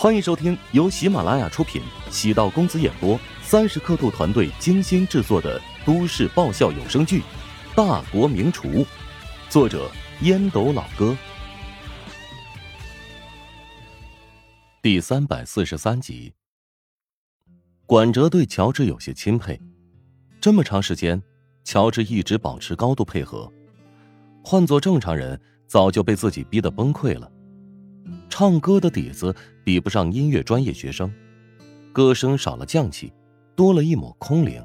欢迎收听由喜马拉雅出品、喜道公子演播、三十刻度团队精心制作的都市爆笑有声剧《大国名厨》，作者烟斗老哥，第三百四十三集。管哲对乔治有些钦佩，这么长时间，乔治一直保持高度配合，换做正常人早就被自己逼得崩溃了。唱歌的底子比不上音乐专业学生，歌声少了匠气，多了一抹空灵，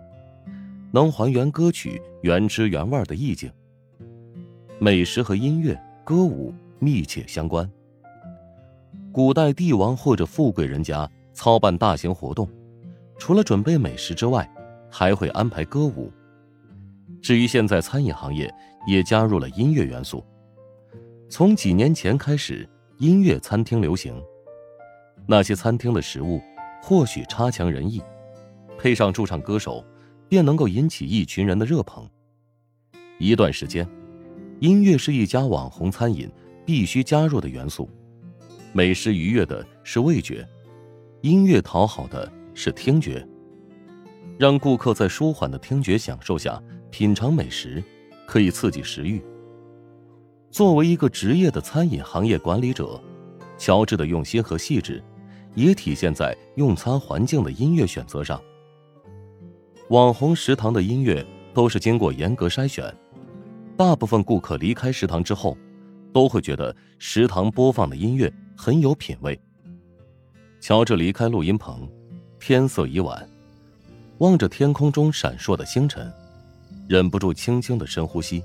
能还原歌曲原汁原味的意境。美食和音乐、歌舞密切相关。古代帝王或者富贵人家操办大型活动，除了准备美食之外，还会安排歌舞。至于现在餐饮行业也加入了音乐元素，从几年前开始。音乐餐厅流行，那些餐厅的食物或许差强人意，配上驻唱歌手，便能够引起一群人的热捧。一段时间，音乐是一家网红餐饮必须加入的元素。美食愉悦的是味觉，音乐讨好的是听觉。让顾客在舒缓的听觉享受下品尝美食，可以刺激食欲。作为一个职业的餐饮行业管理者，乔治的用心和细致，也体现在用餐环境的音乐选择上。网红食堂的音乐都是经过严格筛选，大部分顾客离开食堂之后，都会觉得食堂播放的音乐很有品味。乔治离开录音棚，天色已晚，望着天空中闪烁的星辰，忍不住轻轻的深呼吸。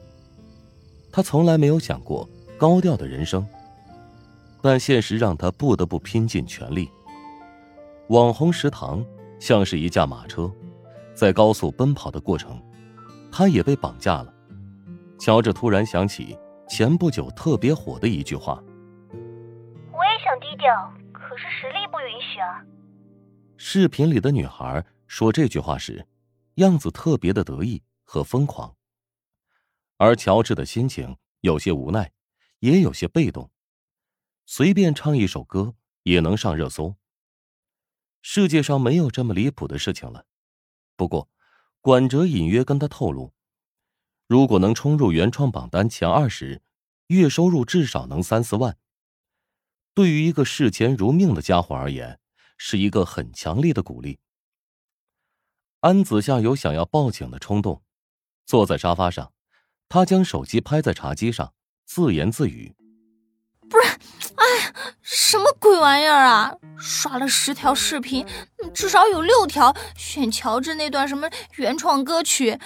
他从来没有想过高调的人生，但现实让他不得不拼尽全力。网红食堂像是一架马车，在高速奔跑的过程，他也被绑架了。乔治突然想起前不久特别火的一句话：“我也想低调，可是实力不允许啊。”视频里的女孩说这句话时，样子特别的得意和疯狂。而乔治的心情有些无奈，也有些被动。随便唱一首歌也能上热搜。世界上没有这么离谱的事情了。不过，管哲隐约跟他透露，如果能冲入原创榜单前二十，月收入至少能三四万。对于一个视钱如命的家伙而言，是一个很强烈的鼓励。安子夏有想要报警的冲动，坐在沙发上。他将手机拍在茶几上，自言自语：“不是，哎，什么鬼玩意儿啊！刷了十条视频，至少有六条选乔治那段什么原创歌曲。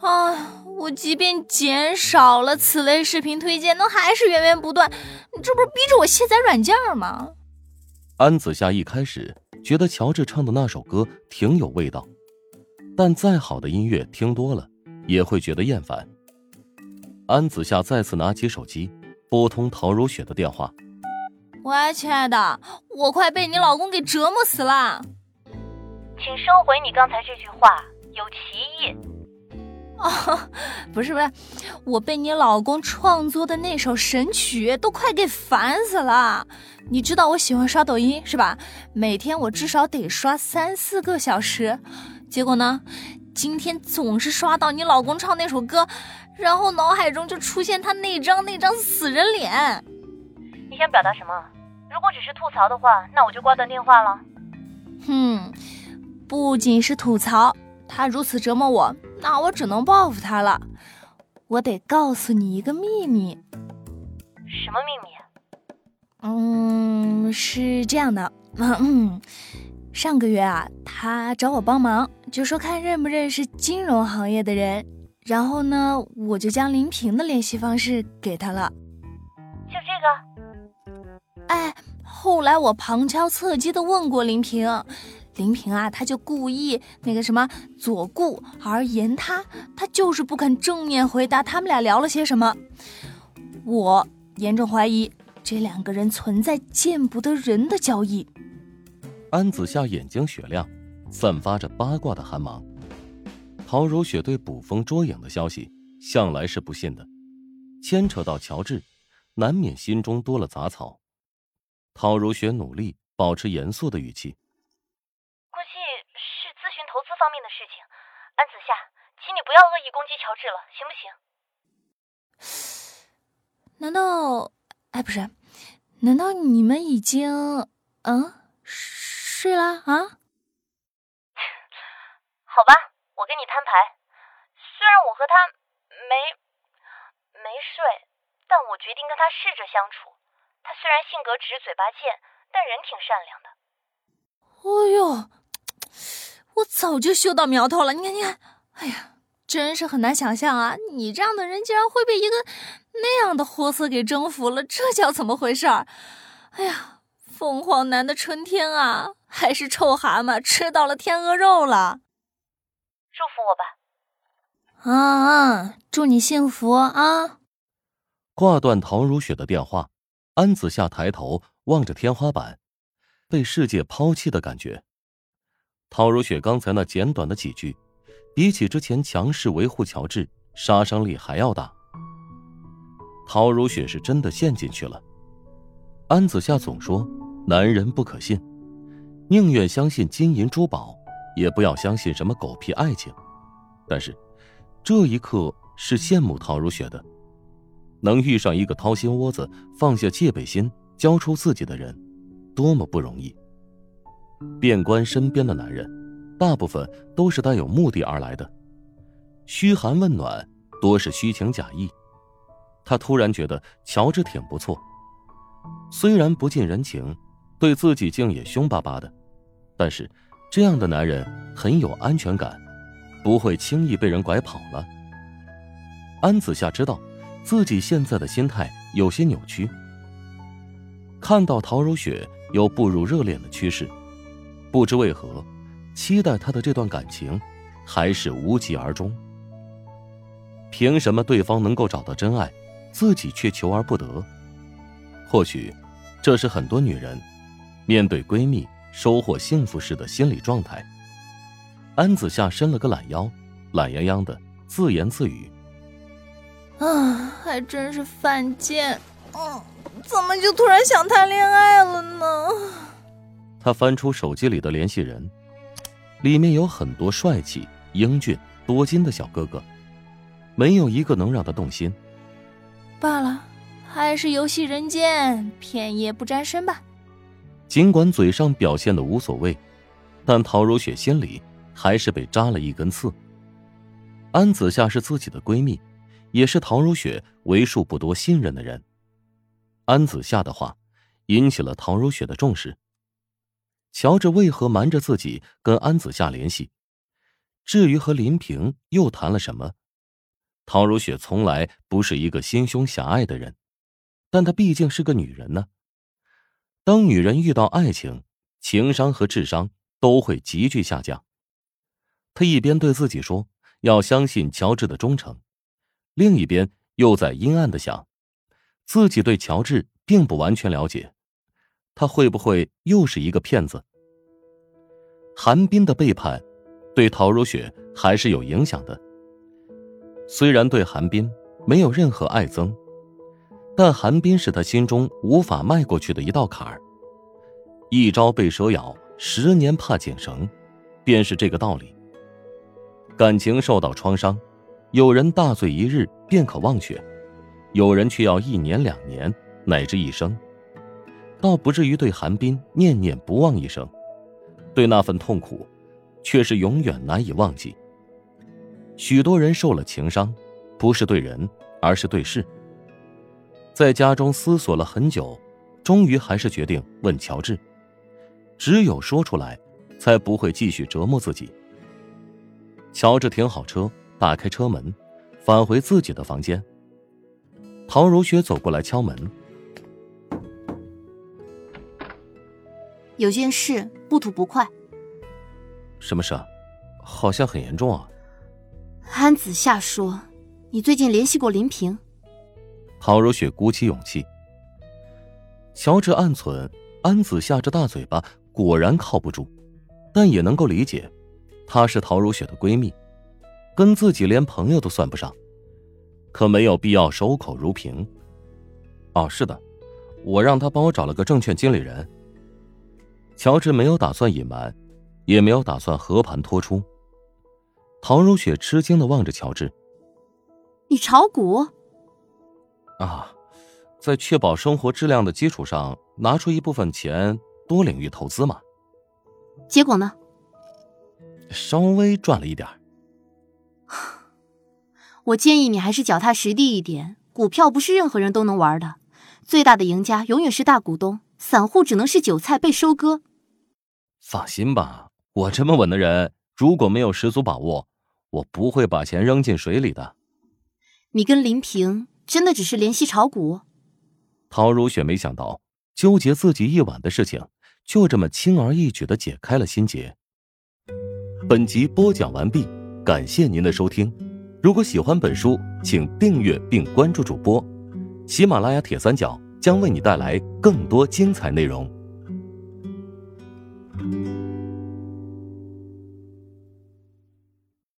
啊，我即便减少了此类视频推荐，那还是源源不断。这不是逼着我卸载软件吗？”安子夏一开始觉得乔治唱的那首歌挺有味道，但再好的音乐听多了也会觉得厌烦。安子夏再次拿起手机，拨通陶如雪的电话。喂，亲爱的，我快被你老公给折磨死了，请收回你刚才这句话，有歧义。哦，不是不是，我被你老公创作的那首神曲都快给烦死了。你知道我喜欢刷抖音是吧？每天我至少得刷三四个小时，结果呢，今天总是刷到你老公唱那首歌。然后脑海中就出现他那张那张死人脸。你想表达什么？如果只是吐槽的话，那我就挂断电话了。哼，不仅是吐槽，他如此折磨我，那我只能报复他了。我得告诉你一个秘密。什么秘密？嗯，是这样的，嗯，上个月啊，他找我帮忙，就说看认不认识金融行业的人。然后呢，我就将林平的联系方式给他了。就这个？哎，后来我旁敲侧击的问过林平，林平啊，他就故意那个什么左顾而言他，他就是不肯正面回答他们俩聊了些什么。我严重怀疑这两个人存在见不得人的交易。安子夏眼睛雪亮，散发着八卦的寒芒。陶如雪对捕风捉影的消息向来是不信的，牵扯到乔治，难免心中多了杂草。陶如雪努力保持严肃的语气。估计是咨询投资方面的事情。安子夏，请你不要恶意攻击乔治了，行不行？难道，哎，不是，难道你们已经，嗯，睡了啊？好吧，我跟你摊牌，虽然我和他没没睡，但我决定跟他试着相处。他虽然性格直、嘴巴贱，但人挺善良的。哎呦，我早就嗅到苗头了！你看，你看，哎呀，真是很难想象啊！你这样的人竟然会被一个那样的货色给征服了，这叫怎么回事儿？哎呀，凤凰男的春天啊，还是臭蛤蟆吃到了天鹅肉了？祝福我吧！啊啊，祝你幸福啊！挂断陶如雪的电话。安子夏抬头望着天花板，被世界抛弃的感觉。陶如雪刚才那简短的几句，比起之前强势维护乔治，杀伤力还要大。陶如雪是真的陷进去了。安子夏总说，男人不可信，宁愿相信金银珠宝，也不要相信什么狗屁爱情。但是，这一刻是羡慕陶如雪的。能遇上一个掏心窝子、放下戒备心、交出自己的人，多么不容易。遍观身边的男人，大部分都是带有目的而来的，嘘寒问暖多是虚情假意。他突然觉得乔治挺不错，虽然不近人情，对自己竟也凶巴巴的，但是这样的男人很有安全感，不会轻易被人拐跑了。安子夏知道。自己现在的心态有些扭曲。看到陶如雪有步入热恋的趋势，不知为何，期待她的这段感情还是无疾而终。凭什么对方能够找到真爱，自己却求而不得？或许，这是很多女人面对闺蜜收获幸福时的心理状态。安子夏伸了个懒腰，懒洋洋的自言自语。啊，还真是犯贱！嗯，怎么就突然想谈恋爱了呢？他翻出手机里的联系人，里面有很多帅气、英俊、多金的小哥哥，没有一个能让他动心。罢了，还是游戏人间，片叶不沾身吧。尽管嘴上表现的无所谓，但陶如雪心里还是被扎了一根刺。安子夏是自己的闺蜜。也是陶如雪为数不多信任的人。安子夏的话引起了陶如雪的重视。乔治为何瞒着自己跟安子夏联系？至于和林平又谈了什么，陶如雪从来不是一个心胸狭隘的人，但她毕竟是个女人呢。当女人遇到爱情，情商和智商都会急剧下降。她一边对自己说要相信乔治的忠诚。另一边又在阴暗的想，自己对乔治并不完全了解，他会不会又是一个骗子？韩冰的背叛，对陶如雪还是有影响的。虽然对韩冰没有任何爱憎，但韩冰是他心中无法迈过去的一道坎儿。一朝被蛇咬，十年怕井绳，便是这个道理。感情受到创伤。有人大醉一日便可忘却，有人却要一年两年乃至一生，倒不至于对韩冰念念不忘一生，对那份痛苦，却是永远难以忘记。许多人受了情伤，不是对人，而是对事。在家中思索了很久，终于还是决定问乔治。只有说出来，才不会继续折磨自己。乔治停好车。打开车门，返回自己的房间。陶如雪走过来敲门，有件事不吐不快。什么事？好像很严重啊。安子夏说，你最近联系过林平。陶如雪鼓起勇气。乔治暗忖，安子夏这大嘴巴果然靠不住，但也能够理解，她是陶如雪的闺蜜。跟自己连朋友都算不上，可没有必要守口如瓶。哦，是的，我让他帮我找了个证券经理人。乔治没有打算隐瞒，也没有打算和盘托出。陶如雪吃惊的望着乔治：“你炒股？啊，在确保生活质量的基础上，拿出一部分钱多领域投资嘛。结果呢？稍微赚了一点。我建议你还是脚踏实地一点。股票不是任何人都能玩的，最大的赢家永远是大股东，散户只能是韭菜被收割。放心吧，我这么稳的人，如果没有十足把握。我不会把钱扔进水里的。你跟林平真的只是联系炒股？陶如雪没想到，纠结自己一晚的事情，就这么轻而易举的解开了心结。本集播讲完毕，感谢您的收听。如果喜欢本书，请订阅并关注主播。喜马拉雅铁三角将为你带来更多精彩内容。